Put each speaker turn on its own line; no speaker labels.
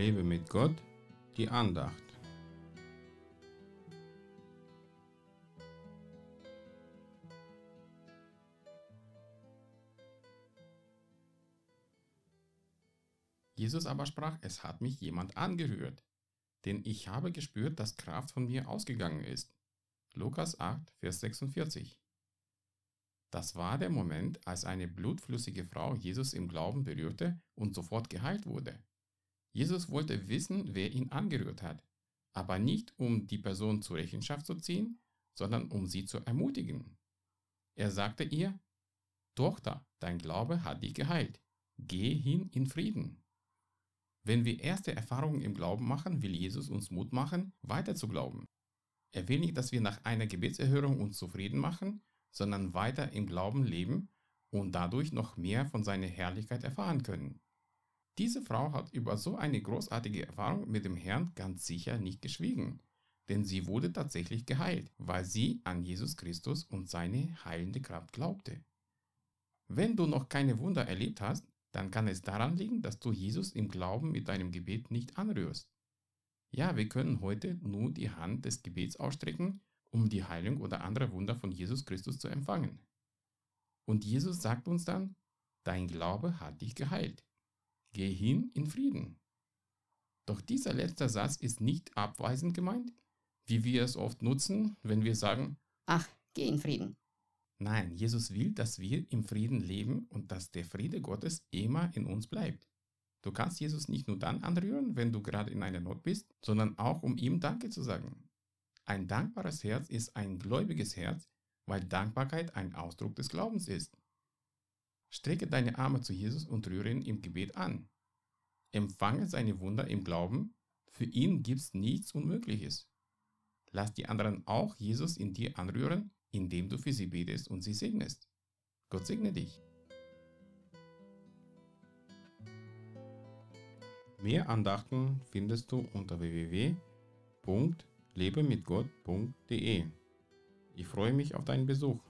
Lebe mit Gott, die Andacht. Jesus aber sprach, es hat mich jemand angerührt, denn ich habe gespürt, dass Kraft von mir ausgegangen ist. Lukas 8, Vers 46. Das war der Moment, als eine blutflüssige Frau Jesus im Glauben berührte und sofort geheilt wurde. Jesus wollte wissen, wer ihn angerührt hat, aber nicht um die Person zur Rechenschaft zu ziehen, sondern um sie zu ermutigen. Er sagte ihr, Tochter, dein Glaube hat dich geheilt, geh hin in Frieden. Wenn wir erste Erfahrungen im Glauben machen, will Jesus uns Mut machen, weiter zu glauben. Er will nicht, dass wir nach einer Gebetserhörung uns zufrieden machen, sondern weiter im Glauben leben und dadurch noch mehr von seiner Herrlichkeit erfahren können. Diese Frau hat über so eine großartige Erfahrung mit dem Herrn ganz sicher nicht geschwiegen, denn sie wurde tatsächlich geheilt, weil sie an Jesus Christus und seine heilende Kraft glaubte. Wenn du noch keine Wunder erlebt hast, dann kann es daran liegen, dass du Jesus im Glauben mit deinem Gebet nicht anrührst. Ja, wir können heute nur die Hand des Gebets ausstrecken um die Heilung oder andere Wunder von Jesus Christus zu empfangen. Und Jesus sagt uns dann, dein Glaube hat dich geheilt. Geh hin in Frieden. Doch dieser letzte Satz ist nicht abweisend gemeint, wie wir es oft nutzen, wenn wir sagen,
ach, geh in Frieden.
Nein, Jesus will, dass wir im Frieden leben und dass der Friede Gottes immer in uns bleibt. Du kannst Jesus nicht nur dann anrühren, wenn du gerade in einer Not bist, sondern auch um ihm Danke zu sagen. Ein dankbares Herz ist ein gläubiges Herz, weil Dankbarkeit ein Ausdruck des Glaubens ist. Strecke deine Arme zu Jesus und rühre ihn im Gebet an. Empfange seine Wunder im Glauben, für ihn gibt's nichts Unmögliches. Lass die anderen auch Jesus in dir anrühren, indem du für sie betest und sie segnest. Gott segne dich. Mehr Andachten findest du unter www.lebemitgott.de. Ich freue mich auf deinen Besuch.